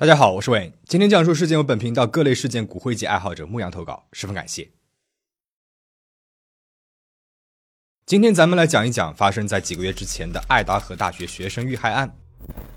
大家好，我是 Wayne。今天讲述事件由本频道各类事件骨灰级爱好者牧羊投稿，十分感谢。今天咱们来讲一讲发生在几个月之前的爱达荷大学学生遇害案，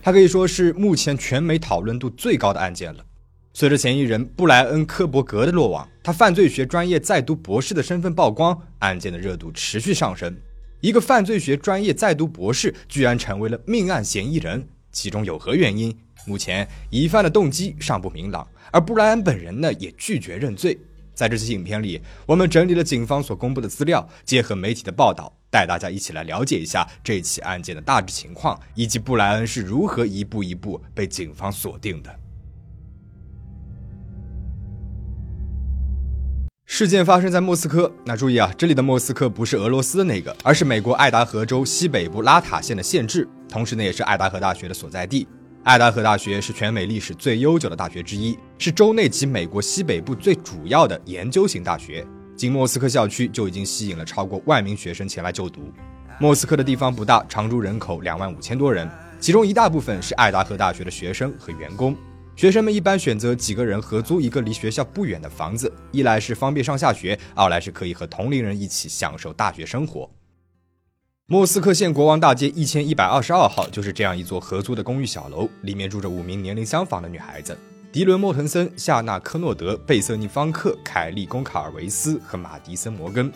它可以说是目前全美讨论度最高的案件了。随着嫌疑人布莱恩·科伯格的落网，他犯罪学专业在读博士的身份曝光，案件的热度持续上升。一个犯罪学专业在读博士居然成为了命案嫌疑人，其中有何原因？目前疑犯的动机尚不明朗，而布莱恩本人呢也拒绝认罪。在这期影片里，我们整理了警方所公布的资料，结合媒体的报道，带大家一起来了解一下这起案件的大致情况，以及布莱恩是如何一步一步被警方锁定的。事件发生在莫斯科，那注意啊，这里的莫斯科不是俄罗斯的那个，而是美国爱达荷州西北部拉塔县的县治，同时呢，也是爱达荷大学的所在地。爱达荷大学是全美历史最悠久的大学之一，是州内及美国西北部最主要的研究型大学。仅莫斯科校区就已经吸引了超过万名学生前来就读。莫斯科的地方不大，常住人口两万五千多人，其中一大部分是爱达荷大学的学生和员工。学生们一般选择几个人合租一个离学校不远的房子，一来是方便上下学，二来是可以和同龄人一起享受大学生活。莫斯科县国王大街一千一百二十二号就是这样一座合租的公寓小楼，里面住着五名年龄相仿的女孩子：迪伦·莫滕森、夏娜·科诺德、贝瑟尼·方克、凯利·贡卡尔维斯和马迪森·摩根。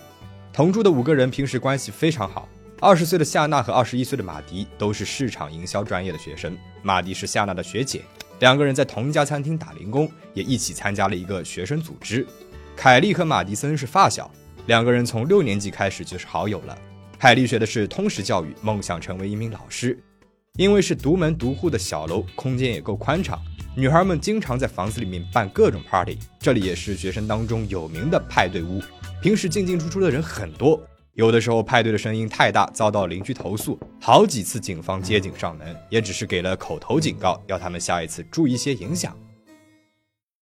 同住的五个人平时关系非常好。二十岁的夏娜和二十一岁的马迪都是市场营销专业的学生，马迪是夏娜的学姐，两个人在同一家餐厅打零工，也一起参加了一个学生组织。凯利和马迪森是发小，两个人从六年级开始就是好友了。凯莉学的是通识教育，梦想成为一名老师。因为是独门独户的小楼，空间也够宽敞，女孩们经常在房子里面办各种 party。这里也是学生当中有名的派对屋，平时进进出出的人很多。有的时候派对的声音太大，遭到邻居投诉，好几次警方接警上门，也只是给了口头警告，要他们下一次注意些影响。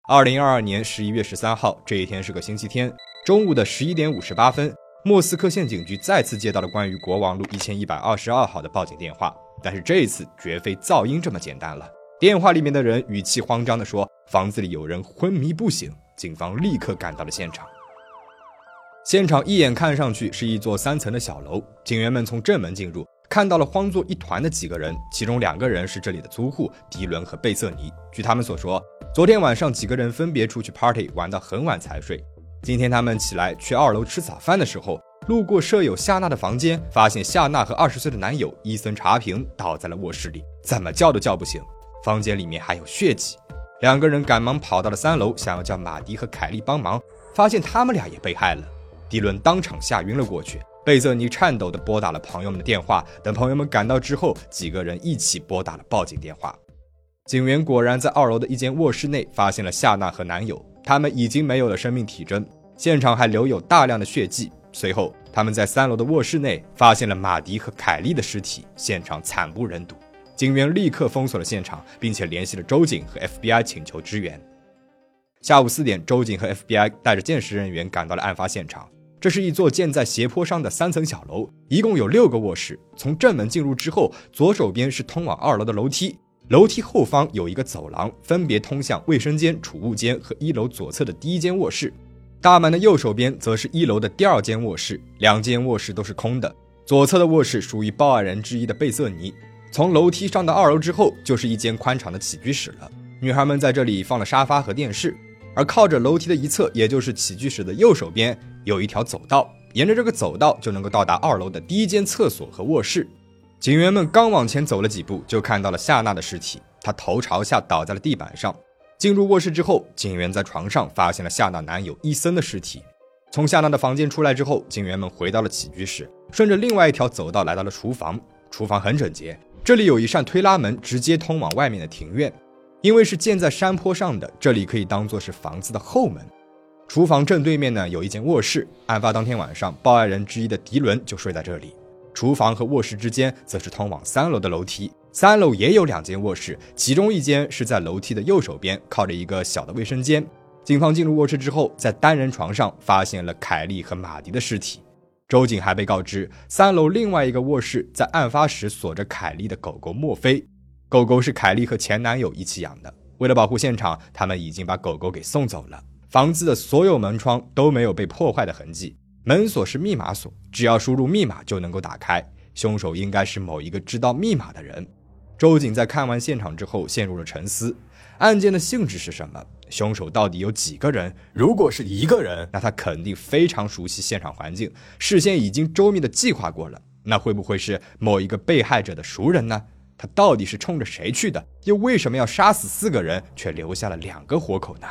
二零二二年十一月十三号，这一天是个星期天，中午的十一点五十八分。莫斯科县警局再次接到了关于国王路一千一百二十二号的报警电话，但是这一次绝非噪音这么简单了。电话里面的人语气慌张地说：“房子里有人昏迷不醒。”警方立刻赶到了现场。现场一眼看上去是一座三层的小楼，警员们从正门进入，看到了慌作一团的几个人，其中两个人是这里的租户迪伦和贝瑟尼。据他们所说，昨天晚上几个人分别出去 party 玩到很晚才睡。今天他们起来去二楼吃早饭的时候，路过舍友夏娜的房间，发现夏娜和二十岁的男友伊森查平倒在了卧室里，怎么叫都叫不醒。房间里面还有血迹，两个人赶忙跑到了三楼，想要叫马迪和凯莉帮忙，发现他们俩也被害了。迪伦当场吓晕了过去，贝瑟尼颤抖地拨打了朋友们的电话。等朋友们赶到之后，几个人一起拨打了报警电话。警员果然在二楼的一间卧室内发现了夏娜和男友。他们已经没有了生命体征，现场还留有大量的血迹。随后，他们在三楼的卧室内发现了马迪和凯莉的尸体，现场惨不忍睹。警员立刻封锁了现场，并且联系了州警和 FBI 请求支援。下午四点，州警和 FBI 带着鉴识人员赶到了案发现场。这是一座建在斜坡上的三层小楼，一共有六个卧室。从正门进入之后，左手边是通往二楼的楼梯。楼梯后方有一个走廊，分别通向卫生间、储物间和一楼左侧的第一间卧室。大门的右手边则是一楼的第二间卧室，两间卧室都是空的。左侧的卧室属于报案人之一的贝瑟尼。从楼梯上到二楼之后，就是一间宽敞的起居室了。女孩们在这里放了沙发和电视，而靠着楼梯的一侧，也就是起居室的右手边，有一条走道，沿着这个走道就能够到达二楼的第一间厕所和卧室。警员们刚往前走了几步，就看到了夏娜的尸体。她头朝下倒在了地板上。进入卧室之后，警员在床上发现了夏娜男友伊森的尸体。从夏娜的房间出来之后，警员们回到了起居室，顺着另外一条走道来到了厨房。厨房很整洁，这里有一扇推拉门，直接通往外面的庭院。因为是建在山坡上的，这里可以当做是房子的后门。厨房正对面呢，有一间卧室。案发当天晚上，报案人之一的迪伦就睡在这里。厨房和卧室之间则是通往三楼的楼梯，三楼也有两间卧室，其中一间是在楼梯的右手边，靠着一个小的卫生间。警方进入卧室之后，在单人床上发现了凯莉和马迪的尸体。州警还被告知，三楼另外一个卧室在案发时锁着凯莉的狗狗墨菲，狗狗是凯莉和前男友一起养的。为了保护现场，他们已经把狗狗给送走了。房子的所有门窗都没有被破坏的痕迹，门锁是密码锁，只要输入密码就能够打开。凶手应该是某一个知道密码的人。周警在看完现场之后陷入了沉思：案件的性质是什么？凶手到底有几个人？如果是一个人，那他肯定非常熟悉现场环境，事先已经周密的计划过了。那会不会是某一个被害者的熟人呢？他到底是冲着谁去的？又为什么要杀死四个人，却留下了两个活口呢？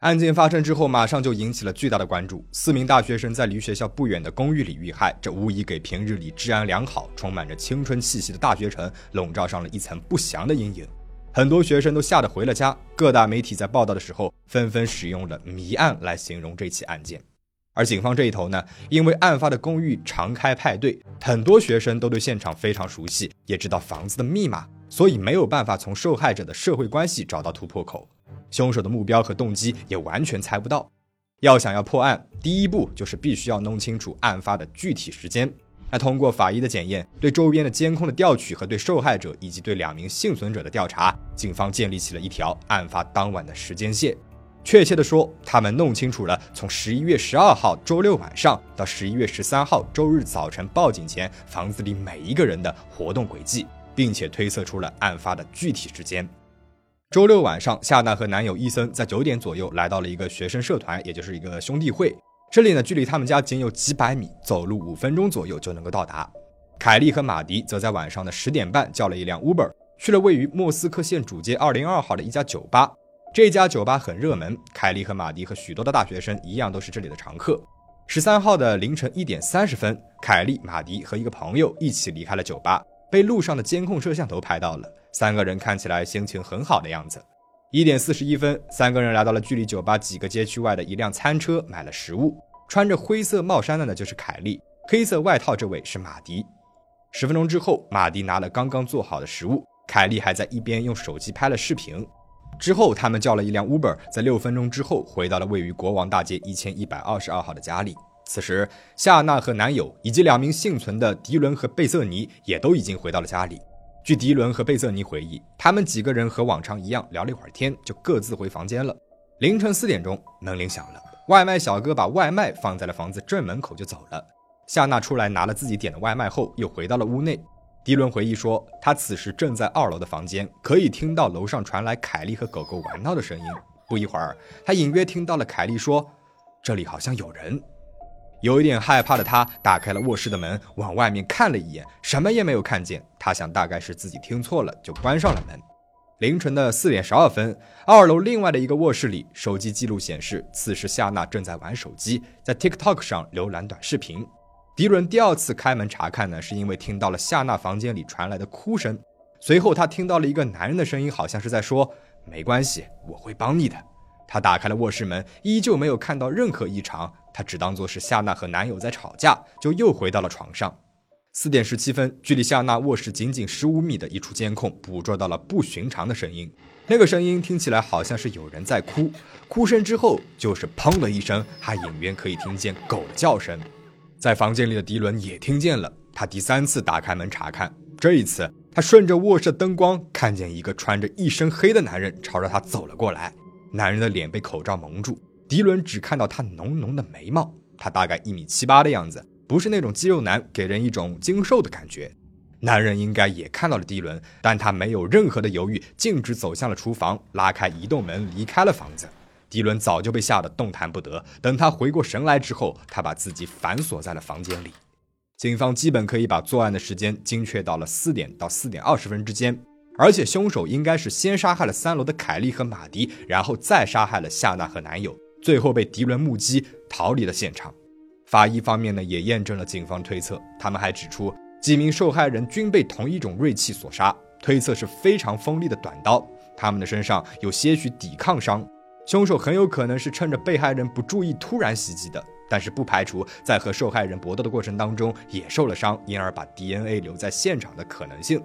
案件发生之后，马上就引起了巨大的关注。四名大学生在离学校不远的公寓里遇害，这无疑给平日里治安良好、充满着青春气息的大学城笼罩上了一层不祥的阴影。很多学生都吓得回了家。各大媒体在报道的时候，纷纷使用了“谜案”来形容这起案件。而警方这一头呢，因为案发的公寓常开派对，很多学生都对现场非常熟悉，也知道房子的密码，所以没有办法从受害者的社会关系找到突破口。凶手的目标和动机也完全猜不到。要想要破案，第一步就是必须要弄清楚案发的具体时间。那通过法医的检验，对周边的监控的调取和对受害者以及对两名幸存者的调查，警方建立起了一条案发当晚的时间线。确切的说，他们弄清楚了从十一月十二号周六晚上到十一月十三号周日早晨报警前房子里每一个人的活动轨迹，并且推测出了案发的具体时间。周六晚上，夏娜和男友伊森在九点左右来到了一个学生社团，也就是一个兄弟会。这里呢，距离他们家仅有几百米，走路五分钟左右就能够到达。凯莉和马迪则在晚上的十点半叫了一辆 Uber，去了位于莫斯科县主街二零二号的一家酒吧。这家酒吧很热门，凯莉和马迪和许多的大学生一样，都是这里的常客。十三号的凌晨一点三十分，凯莉、马迪和一个朋友一起离开了酒吧，被路上的监控摄像头拍到了。三个人看起来心情很好的样子。一点四十一分，三个人来到了距离酒吧几个街区外的一辆餐车，买了食物。穿着灰色帽衫的呢就是凯莉，黑色外套这位是马迪。十分钟之后，马迪拿了刚刚做好的食物，凯莉还在一边用手机拍了视频。之后，他们叫了一辆 Uber，在六分钟之后回到了位于国王大街一千一百二十二号的家里。此时，夏娜和男友以及两名幸存的迪伦和贝瑟尼也都已经回到了家里。据迪伦和贝瑟尼回忆，他们几个人和往常一样聊了一会儿天，就各自回房间了。凌晨四点钟，门铃响了，外卖小哥把外卖放在了房子正门口就走了。夏娜出来拿了自己点的外卖后，又回到了屋内。迪伦回忆说，他此时正在二楼的房间，可以听到楼上传来凯莉和狗狗玩闹的声音。不一会儿，他隐约听到了凯莉说：“这里好像有人。”有一点害怕的他打开了卧室的门，往外面看了一眼，什么也没有看见。他想大概是自己听错了，就关上了门。凌晨的四点十二分，二楼另外的一个卧室里，手机记录显示，此时夏娜正在玩手机，在 TikTok 上浏览短视频。迪伦第二次开门查看呢，是因为听到了夏娜房间里传来的哭声。随后他听到了一个男人的声音，好像是在说：“没关系，我会帮你的。”他打开了卧室门，依旧没有看到任何异常。他只当作是夏娜和男友在吵架，就又回到了床上。四点十七分，距离夏娜卧室仅仅十五米的一处监控捕捉到了不寻常的声音。那个声音听起来好像是有人在哭，哭声之后就是砰的一声，还隐约可以听见狗叫声。在房间里的迪伦也听见了，他第三次打开门查看。这一次，他顺着卧室灯光看见一个穿着一身黑的男人朝着他走了过来。男人的脸被口罩蒙住，迪伦只看到他浓浓的眉毛。他大概一米七八的样子，不是那种肌肉男，给人一种精瘦的感觉。男人应该也看到了迪伦，但他没有任何的犹豫，径直走向了厨房，拉开移动门离开了房子。迪伦早就被吓得动弹不得。等他回过神来之后，他把自己反锁在了房间里。警方基本可以把作案的时间精确到了四点到四点二十分之间。而且凶手应该是先杀害了三楼的凯莉和马迪，然后再杀害了夏娜和男友，最后被迪伦目击逃离了现场。法医方面呢也验证了警方推测，他们还指出几名受害人均被同一种锐器所杀，推测是非常锋利的短刀，他们的身上有些许抵抗伤，凶手很有可能是趁着被害人不注意突然袭击的，但是不排除在和受害人搏斗的过程当中也受了伤，因而把 DNA 留在现场的可能性。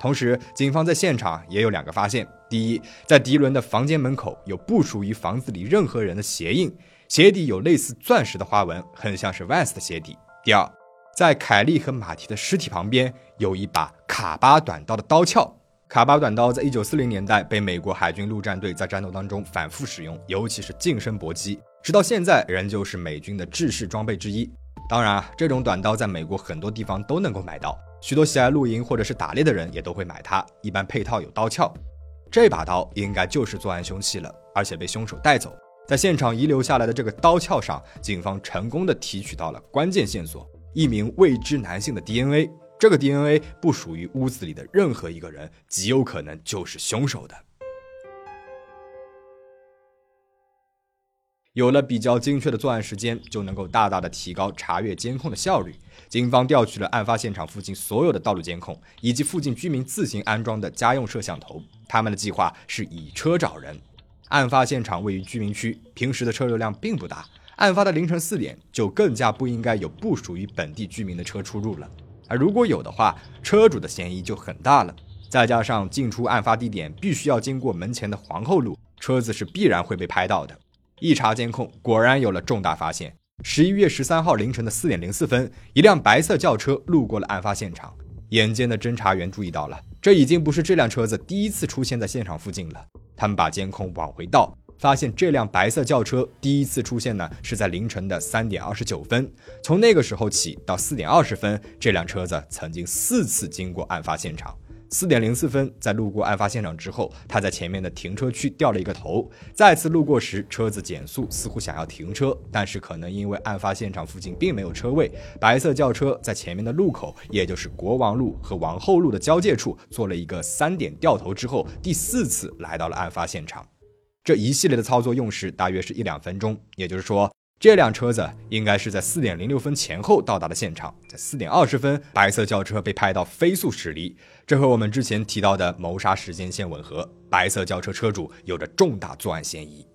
同时，警方在现场也有两个发现：第一，在迪伦的房间门口有不属于房子里任何人的鞋印，鞋底有类似钻石的花纹，很像是 Vans 的鞋底；第二，在凯利和马蹄的尸体旁边有一把卡巴短刀的刀鞘。卡巴短刀在一九四零年代被美国海军陆战队在战斗当中反复使用，尤其是近身搏击，直到现在仍旧是美军的制式装备之一。当然啊，这种短刀在美国很多地方都能够买到，许多喜爱露营或者是打猎的人也都会买它。一般配套有刀鞘，这把刀应该就是作案凶器了，而且被凶手带走。在现场遗留下来的这个刀鞘上，警方成功的提取到了关键线索：一名未知男性的 DNA。这个 DNA 不属于屋子里的任何一个人，极有可能就是凶手的。有了比较精确的作案时间，就能够大大的提高查阅监控的效率。警方调取了案发现场附近所有的道路监控，以及附近居民自行安装的家用摄像头。他们的计划是以车找人。案发现场位于居民区，平时的车流量并不大。案发的凌晨四点，就更加不应该有不属于本地居民的车出入了。而如果有的话，车主的嫌疑就很大了。再加上进出案发地点必须要经过门前的皇后路，车子是必然会被拍到的。一查监控，果然有了重大发现。十一月十三号凌晨的四点零四分，一辆白色轿车路过了案发现场。眼尖的侦查员注意到了，这已经不是这辆车子第一次出现在现场附近了。他们把监控往回倒。发现这辆白色轿车第一次出现呢，是在凌晨的三点二十九分。从那个时候起到四点二十分，这辆车子曾经四次经过案发现场。四点零四分，在路过案发现场之后，他在前面的停车区掉了一个头。再次路过时，车子减速，似乎想要停车，但是可能因为案发现场附近并没有车位，白色轿车在前面的路口，也就是国王路和王后路的交界处做了一个三点掉头之后，第四次来到了案发现场。这一系列的操作用时大约是一两分钟，也就是说，这辆车子应该是在四点零六分前后到达的现场。在四点二十分，白色轿车被拍到飞速驶离，这和我们之前提到的谋杀时间线吻合。白色轿车车主有着重大作案嫌疑。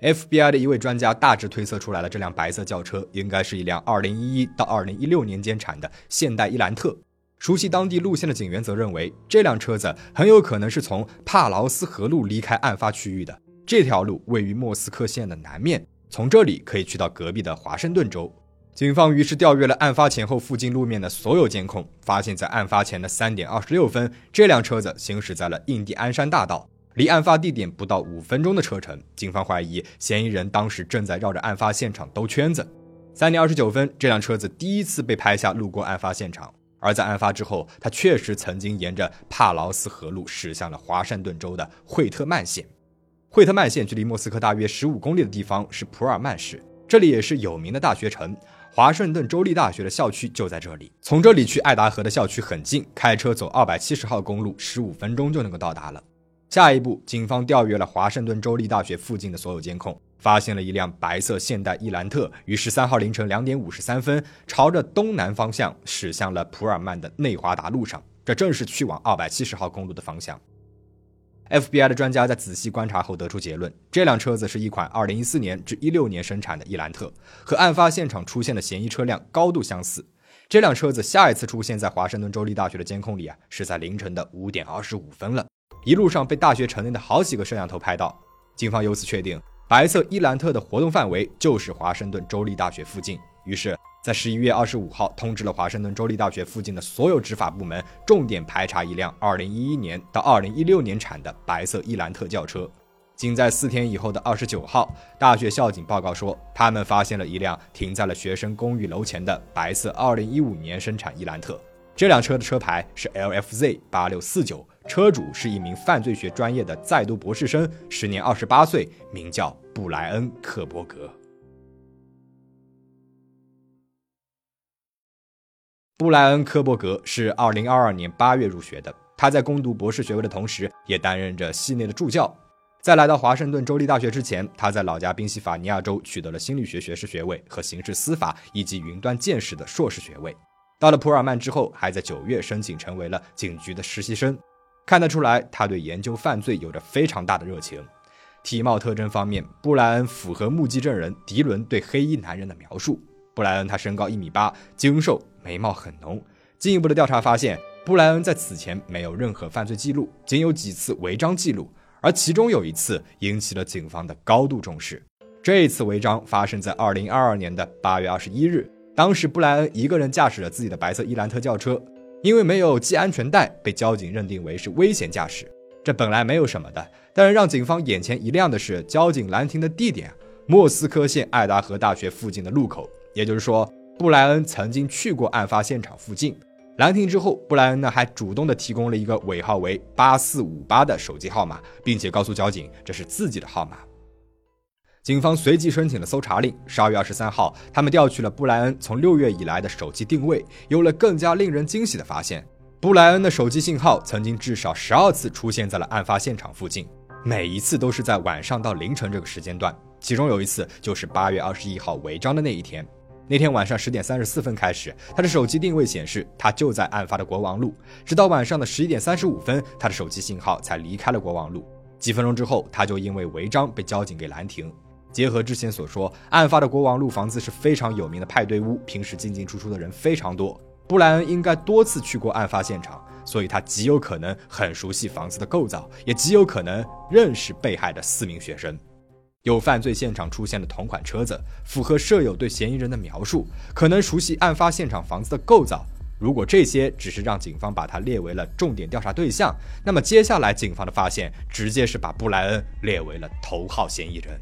FBI 的一位专家大致推测出来了，这辆白色轿车应该是一辆二零一一到二零一六年间产的现代伊兰特。熟悉当地路线的警员则认为，这辆车子很有可能是从帕劳斯河路离开案发区域的。这条路位于莫斯科县的南面，从这里可以去到隔壁的华盛顿州。警方于是调阅了案发前后附近路面的所有监控，发现，在案发前的三点二十六分，这辆车子行驶在了印第安山大道，离案发地点不到五分钟的车程。警方怀疑嫌疑人当时正在绕着案发现场兜圈子。三点二十九分，这辆车子第一次被拍下路过案发现场。而在案发之后，他确实曾经沿着帕劳斯河路驶向了华盛顿州的惠特曼县。惠特曼县距离莫斯科大约十五公里的地方是普尔曼市，这里也是有名的大学城。华盛顿州立大学的校区就在这里，从这里去爱达荷的校区很近，开车走二百七十号公路，十五分钟就能够到达了。下一步，警方调阅了华盛顿州立大学附近的所有监控。发现了一辆白色现代伊兰特于十三号凌晨两点五十三分，朝着东南方向驶向了普尔曼的内华达路上，这正是去往二百七十号公路的方向。FBI 的专家在仔细观察后得出结论：这辆车子是一款二零一四年至一六年生产的伊兰特，和案发现场出现的嫌疑车辆高度相似。这辆车子下一次出现在华盛顿州立大学的监控里啊，是在凌晨的五点二十五分了。一路上被大学城内的好几个摄像头拍到，警方由此确定。白色伊兰特的活动范围就是华盛顿州立大学附近，于是，在十一月二十五号通知了华盛顿州立大学附近的所有执法部门，重点排查一辆二零一一年到二零一六年产的白色伊兰特轿车。仅在四天以后的二十九号，大学校警报告说，他们发现了一辆停在了学生公寓楼前的白色二零一五年生产伊兰特。这辆车的车牌是 LFZ 八六四九，车主是一名犯罪学专业的在读博士生，时年二十八岁，名叫布莱恩·克伯格。布莱恩·科伯格是二零二二年八月入学的，他在攻读博士学位的同时，也担任着系内的助教。在来到华盛顿州立大学之前，他在老家宾夕法尼亚州取得了心理学学士学位和刑事司法以及云端见识的硕士学位。到了普尔曼之后，还在九月申请成为了警局的实习生。看得出来，他对研究犯罪有着非常大的热情。体貌特征方面，布莱恩符合目击证人迪伦对黑衣男人的描述。布莱恩他身高一米八，精瘦，眉毛很浓。进一步的调查发现，布莱恩在此前没有任何犯罪记录，仅有几次违章记录，而其中有一次引起了警方的高度重视。这一次违章发生在二零二二年的八月二十一日。当时布莱恩一个人驾驶着自己的白色伊兰特轿车，因为没有系安全带，被交警认定为是危险驾驶。这本来没有什么的，但是让警方眼前一亮的是，交警拦停的地点——莫斯科县爱达荷大学附近的路口。也就是说，布莱恩曾经去过案发现场附近。拦停之后，布莱恩呢还主动的提供了一个尾号为八四五八的手机号码，并且告诉交警这是自己的号码。警方随即申请了搜查令。十二月二十三号，他们调取了布莱恩从六月以来的手机定位，有了更加令人惊喜的发现：布莱恩的手机信号曾经至少十二次出现在了案发现场附近，每一次都是在晚上到凌晨这个时间段。其中有一次就是八月二十一号违章的那一天。那天晚上十点三十四分开始，他的手机定位显示他就在案发的国王路，直到晚上的十一点三十五分，他的手机信号才离开了国王路。几分钟之后，他就因为违章被交警给拦停。结合之前所说，案发的国王路房子是非常有名的派对屋，平时进进出出的人非常多。布莱恩应该多次去过案发现场，所以他极有可能很熟悉房子的构造，也极有可能认识被害的四名学生。有犯罪现场出现的同款车子，符合舍友对嫌疑人的描述，可能熟悉案发现场房子的构造。如果这些只是让警方把他列为了重点调查对象，那么接下来警方的发现直接是把布莱恩列为了头号嫌疑人。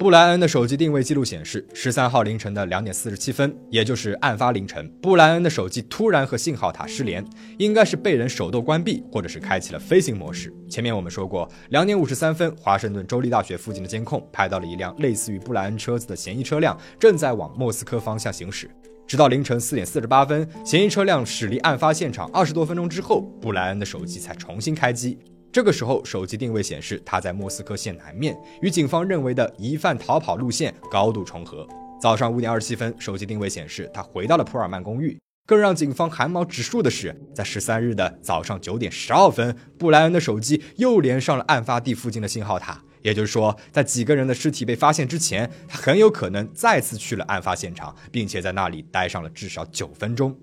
布莱恩的手机定位记录显示，十三号凌晨的两点四十七分，也就是案发凌晨，布莱恩的手机突然和信号塔失联，应该是被人手动关闭，或者是开启了飞行模式。前面我们说过，两点五十三分，华盛顿州立大学附近的监控拍到了一辆类似于布莱恩车子的嫌疑车辆正在往莫斯科方向行驶。直到凌晨四点四十八分，嫌疑车辆驶离案发现场二十多分钟之后，布莱恩的手机才重新开机。这个时候，手机定位显示他在莫斯科县南面，与警方认为的疑犯逃跑路线高度重合。早上五点二十七分，手机定位显示他回到了普尔曼公寓。更让警方汗毛直竖的是，在十三日的早上九点十二分，布莱恩的手机又连上了案发地附近的信号塔。也就是说，在几个人的尸体被发现之前，他很有可能再次去了案发现场，并且在那里待上了至少九分钟。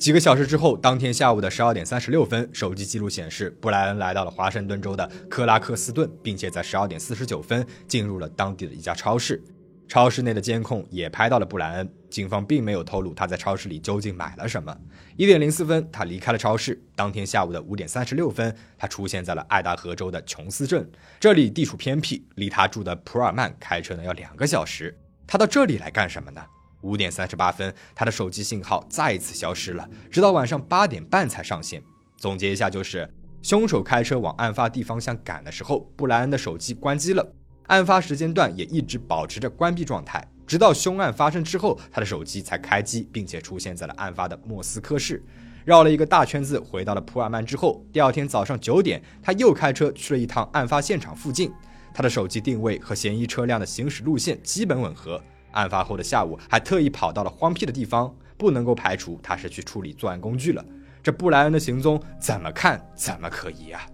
几个小时之后，当天下午的十二点三十六分，手机记录显示，布莱恩来到了华盛顿州的克拉克斯顿，并且在十二点四十九分进入了当地的一家超市。超市内的监控也拍到了布莱恩。警方并没有透露他在超市里究竟买了什么。一点零四分，他离开了超市。当天下午的五点三十六分，他出现在了爱达荷州的琼斯镇，这里地处偏僻，离他住的普尔曼开车呢要两个小时。他到这里来干什么呢？五点三十八分，他的手机信号再一次消失了，直到晚上八点半才上线。总结一下，就是凶手开车往案发地方向赶的时候，布莱恩的手机关机了，案发时间段也一直保持着关闭状态，直到凶案发生之后，他的手机才开机，并且出现在了案发的莫斯科市。绕了一个大圈子，回到了普尔曼之后，第二天早上九点，他又开车去了一趟案发现场附近，他的手机定位和嫌疑车辆的行驶路线基本吻合。案发后的下午，还特意跑到了荒僻的地方，不能够排除他是去处理作案工具了。这布莱恩的行踪怎么看怎么可疑啊！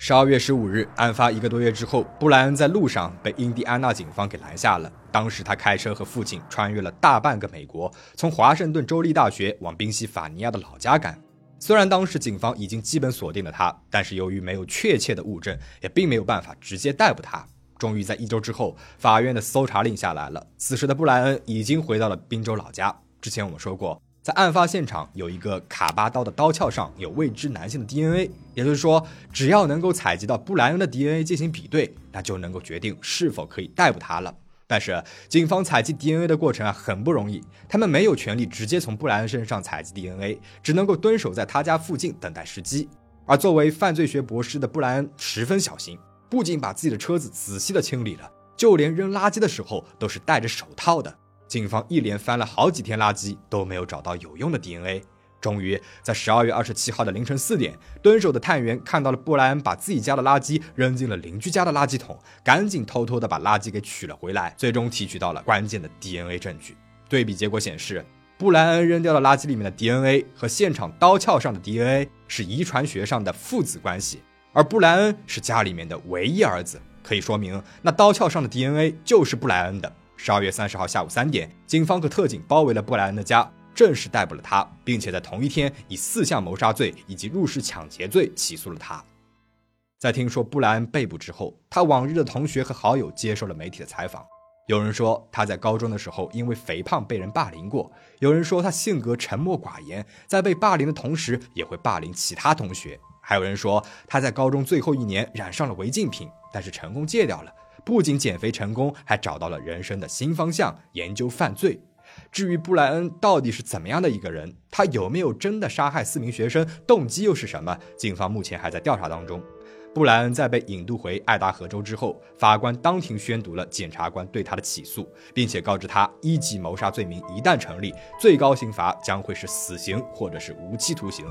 十二月十五日，案发一个多月之后，布莱恩在路上被印第安纳警方给拦下了。当时他开车和父亲穿越了大半个美国，从华盛顿州立大学往宾夕法尼亚的老家赶。虽然当时警方已经基本锁定了他，但是由于没有确切的物证，也并没有办法直接逮捕他。终于在一周之后，法院的搜查令下来了。此时的布莱恩已经回到了宾州老家。之前我们说过，在案发现场有一个卡巴刀的刀鞘上有未知男性的 DNA，也就是说，只要能够采集到布莱恩的 DNA 进行比对，那就能够决定是否可以逮捕他了。但是，警方采集 DNA 的过程啊很不容易，他们没有权利直接从布莱恩身上采集 DNA，只能够蹲守在他家附近等待时机。而作为犯罪学博士的布莱恩十分小心。不仅把自己的车子仔细的清理了，就连扔垃圾的时候都是戴着手套的。警方一连翻了好几天垃圾，都没有找到有用的 DNA。终于在十二月二十七号的凌晨四点，蹲守的探员看到了布莱恩把自己家的垃圾扔进了邻居家的垃圾桶，赶紧偷偷的把垃圾给取了回来，最终提取到了关键的 DNA 证据。对比结果显示，布莱恩扔掉的垃圾里面的 DNA 和现场刀鞘上的 DNA 是遗传学上的父子关系。而布莱恩是家里面的唯一儿子，可以说明那刀鞘上的 DNA 就是布莱恩的。十二月三十号下午三点，警方和特警包围了布莱恩的家，正式逮捕了他，并且在同一天以四项谋杀罪以及入室抢劫罪起诉了他。在听说布莱恩被捕之后，他往日的同学和好友接受了媒体的采访。有人说他在高中的时候因为肥胖被人霸凌过，有人说他性格沉默寡言，在被霸凌的同时也会霸凌其他同学。还有人说他在高中最后一年染上了违禁品，但是成功戒掉了。不仅减肥成功，还找到了人生的新方向——研究犯罪。至于布莱恩到底是怎么样的一个人，他有没有真的杀害四名学生，动机又是什么？警方目前还在调查当中。布莱恩在被引渡回爱达荷州之后，法官当庭宣读了检察官对他的起诉，并且告知他一级谋杀罪名一旦成立，最高刑罚将会是死刑或者是无期徒刑。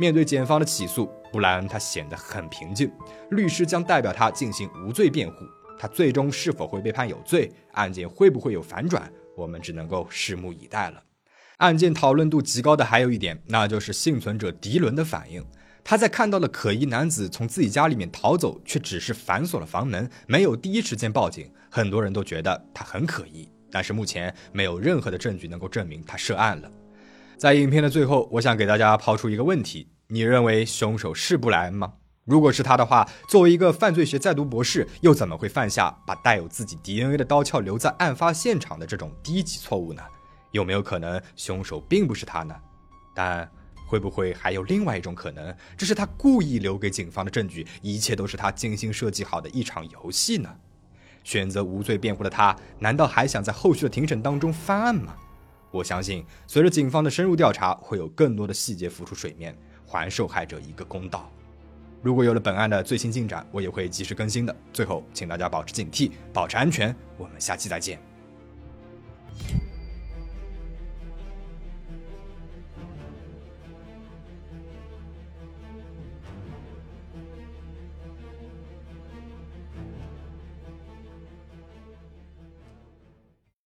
面对检方的起诉，布莱恩他显得很平静，律师将代表他进行无罪辩护。他最终是否会被判有罪，案件会不会有反转？我们只能够拭目以待了。案件讨论度极高的还有一点，那就是幸存者迪伦的反应。他在看到了可疑男子从自己家里面逃走，却只是反锁了房门，没有第一时间报警。很多人都觉得他很可疑，但是目前没有任何的证据能够证明他涉案了。在影片的最后，我想给大家抛出一个问题：你认为凶手是布莱恩吗？如果是他的话，作为一个犯罪学在读博士，又怎么会犯下把带有自己 DNA 的刀鞘留在案发现场的这种低级错误呢？有没有可能凶手并不是他呢？但会不会还有另外一种可能，这是他故意留给警方的证据，一切都是他精心设计好的一场游戏呢？选择无罪辩护的他，难道还想在后续的庭审当中翻案吗？我相信随着警方的深入调查会有更多的细节浮出水面还受害者一个公道。如果有了本案的最新进展我也会及时更新的。最后请大家保持警惕保持安全。我们下期再见。